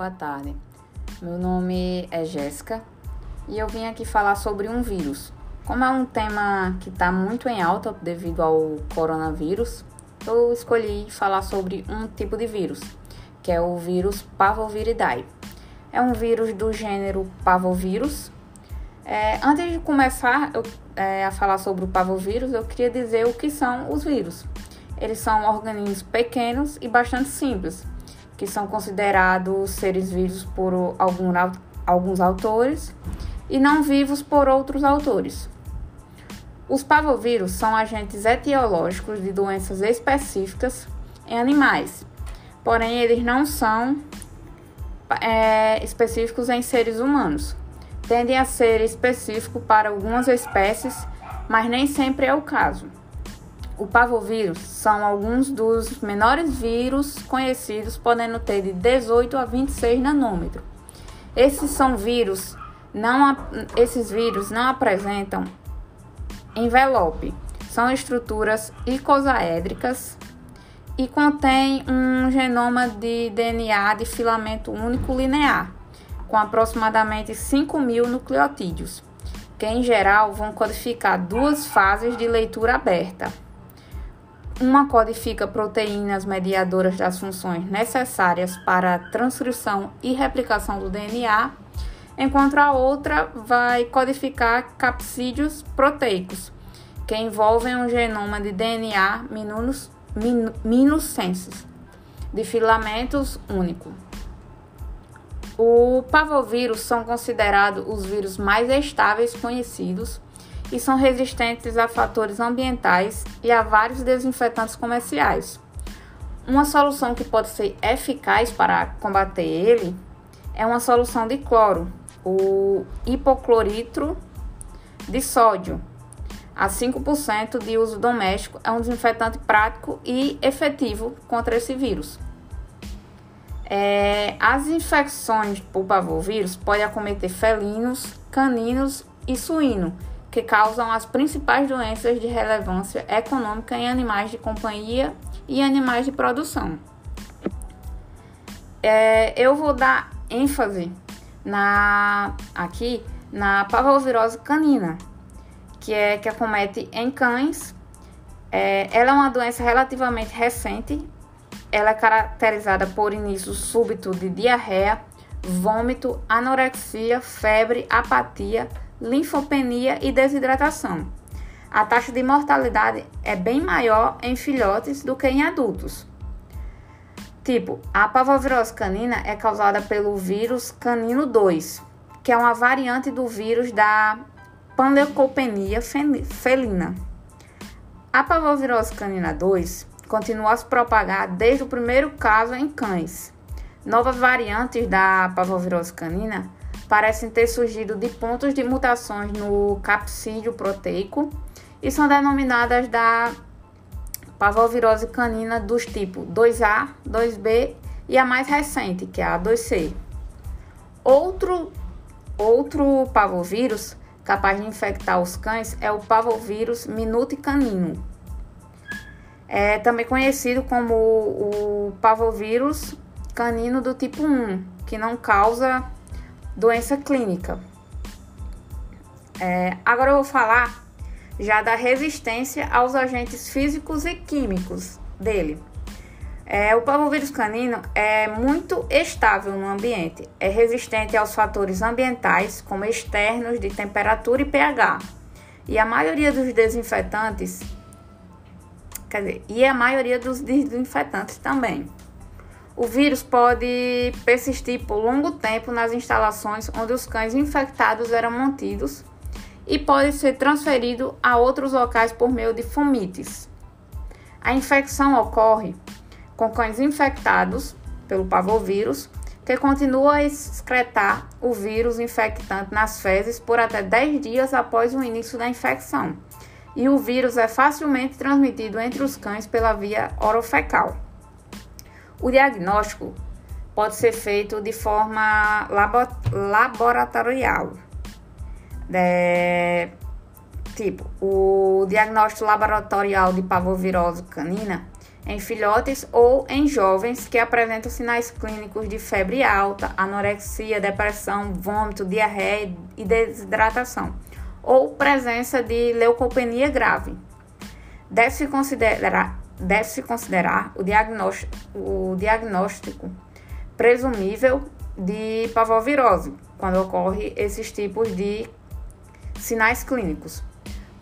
boa tarde. Meu nome é Jéssica e eu vim aqui falar sobre um vírus. Como é um tema que está muito em alta devido ao coronavírus, eu escolhi falar sobre um tipo de vírus, que é o vírus Parvoviridae. É um vírus do gênero Parvovírus. É, antes de começar eu, é, a falar sobre o parvovírus, eu queria dizer o que são os vírus. Eles são organismos pequenos e bastante simples, que são considerados seres vivos por algum, alguns autores e não vivos por outros autores. Os parvovírus são agentes etiológicos de doenças específicas em animais, porém eles não são é, específicos em seres humanos. Tendem a ser específicos para algumas espécies, mas nem sempre é o caso. O parvovírus são alguns dos menores vírus conhecidos, podendo ter de 18 a 26 nanômetros. Esses são vírus, não, esses vírus não apresentam envelope. São estruturas icosaédricas e contém um genoma de DNA de filamento único linear, com aproximadamente 5 mil nucleotídeos, que em geral vão codificar duas fases de leitura aberta. Uma codifica proteínas mediadoras das funções necessárias para a transcrição e replicação do DNA, enquanto a outra vai codificar capsídeos proteicos, que envolvem um genoma de DNA minus, min, minucenses, de filamentos único. O pavovírus são considerados os vírus mais estáveis conhecidos e são resistentes a fatores ambientais e a vários desinfetantes comerciais. Uma solução que pode ser eficaz para combater ele é uma solução de cloro, o hipocloritro de sódio, a 5% de uso doméstico é um desinfetante prático e efetivo contra esse vírus. É, as infecções por parvovírus podem acometer felinos, caninos e suíno, que causam as principais doenças de relevância econômica em animais de companhia e animais de produção. É, eu vou dar ênfase na aqui na parvovirose canina, que é que acomete em cães. É, ela é uma doença relativamente recente. Ela é caracterizada por início súbito de diarreia, vômito, anorexia, febre, apatia, linfopenia e desidratação. A taxa de mortalidade é bem maior em filhotes do que em adultos. Tipo, a parvovirose canina é causada pelo vírus canino 2, que é uma variante do vírus da panleucopenia felina. A parvovirose canina 2 continua a se propagar desde o primeiro caso em cães. Novas variantes da parvovirose canina parecem ter surgido de pontos de mutações no capsídeo proteico e são denominadas da parvovirose canina dos tipos 2A, 2B e a mais recente, que é a 2C. Outro, outro parvovírus capaz de infectar os cães é o parvovírus canino. É também conhecido como o parvovírus canino do tipo 1, que não causa doença clínica. É, agora eu vou falar já da resistência aos agentes físicos e químicos dele. É, o parvovírus canino é muito estável no ambiente, é resistente aos fatores ambientais, como externos de temperatura e pH. E a maioria dos desinfetantes, quer dizer, e a maioria dos desinfetantes também. O vírus pode persistir por longo tempo nas instalações onde os cães infectados eram mantidos e pode ser transferido a outros locais por meio de fomites. A infecção ocorre com cães infectados pelo parvovírus, que continua a excretar o vírus infectante nas fezes por até 10 dias após o início da infecção. E o vírus é facilmente transmitido entre os cães pela via orofecal. O diagnóstico pode ser feito de forma laboratorial. É, tipo, o diagnóstico laboratorial de parvovirose canina em filhotes ou em jovens que apresentam sinais clínicos de febre alta, anorexia, depressão, vômito, diarreia e desidratação, ou presença de leucopenia grave. Deve-se considerar, deve considerar o, diagnóstico, o diagnóstico presumível de pavovirose, quando ocorre esses tipos de sinais clínicos.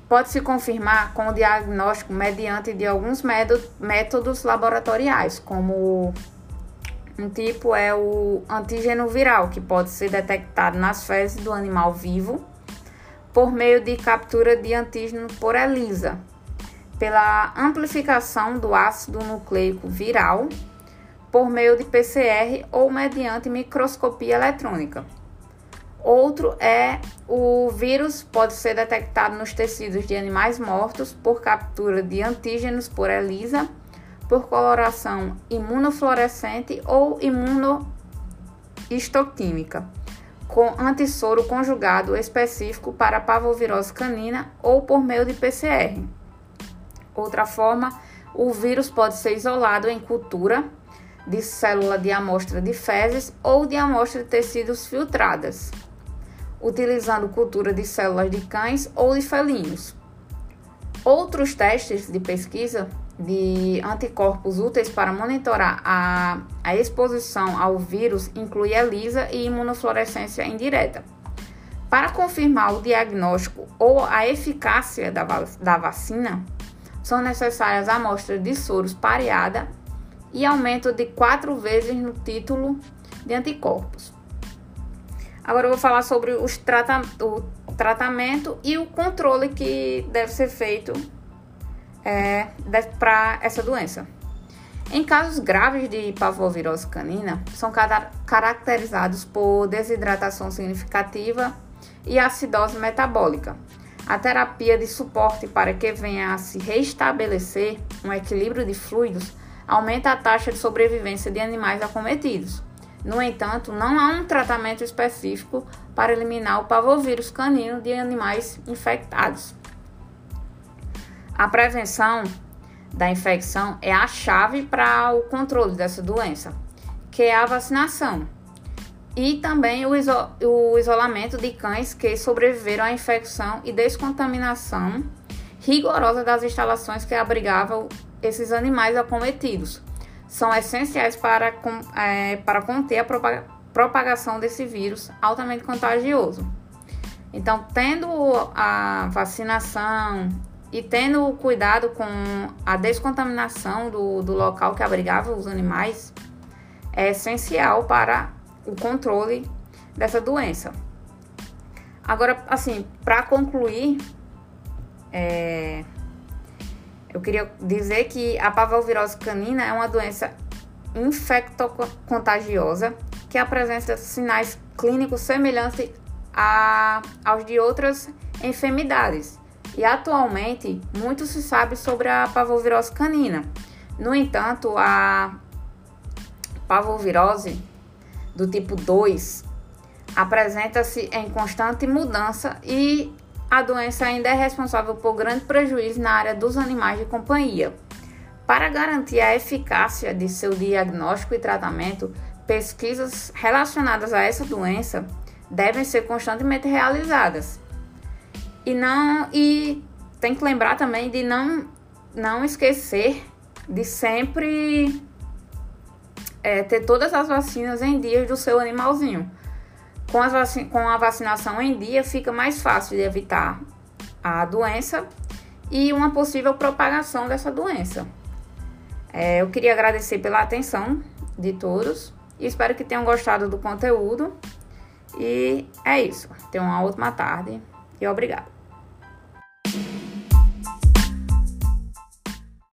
Pode-se confirmar com o diagnóstico mediante de alguns métodos laboratoriais, como um tipo é o antígeno viral, que pode ser detectado nas fezes do animal vivo por meio de captura de antígeno por ELISA, pela amplificação do ácido nucleico viral por meio de PCR ou mediante microscopia eletrônica. Outro é o vírus pode ser detectado nos tecidos de animais mortos por captura de antígenos por ELISA, por coloração imunofluorescente ou imunohistoquímica, com antissoro conjugado específico para pavovirose canina ou por meio de PCR. Outra forma, o vírus pode ser isolado em cultura de célula de amostra de fezes ou de amostra de tecidos filtradas utilizando cultura de células de cães ou de felinos. Outros testes de pesquisa de anticorpos úteis para monitorar a, a exposição ao vírus incluem ELISA e imunofluorescência indireta. Para confirmar o diagnóstico ou a eficácia da, da vacina, são necessárias amostras de soros pareada e aumento de quatro vezes no título de anticorpos. Agora eu vou falar sobre os trata o tratamento e o controle que deve ser feito é, para essa doença. Em casos graves de parvovirose canina, são caracterizados por desidratação significativa e acidose metabólica. A terapia de suporte para que venha a se restabelecer um equilíbrio de fluidos aumenta a taxa de sobrevivência de animais acometidos. No entanto, não há um tratamento específico para eliminar o pavovírus canino de animais infectados. A prevenção da infecção é a chave para o controle dessa doença, que é a vacinação, e também o, iso o isolamento de cães que sobreviveram à infecção e descontaminação rigorosa das instalações que abrigavam esses animais acometidos são essenciais para, é, para conter a propagação desse vírus altamente contagioso. Então, tendo a vacinação e tendo cuidado com a descontaminação do, do local que abrigava os animais, é essencial para o controle dessa doença. Agora, assim, para concluir, é, eu queria dizer que a parvovirose canina é uma doença infectocontagiosa que apresenta sinais clínicos semelhantes a, aos de outras enfermidades. E atualmente, muito se sabe sobre a parvovirose canina. No entanto, a parvovirose do tipo 2 apresenta-se em constante mudança e a doença ainda é responsável por grande prejuízo na área dos animais de companhia. Para garantir a eficácia de seu diagnóstico e tratamento, pesquisas relacionadas a essa doença devem ser constantemente realizadas. E não e tem que lembrar também de não não esquecer de sempre é, ter todas as vacinas em dias do seu animalzinho. Com, com a vacinação em dia, fica mais fácil de evitar a doença e uma possível propagação dessa doença. É, eu queria agradecer pela atenção de todos e espero que tenham gostado do conteúdo. E é isso. Tenham uma ótima tarde e obrigado.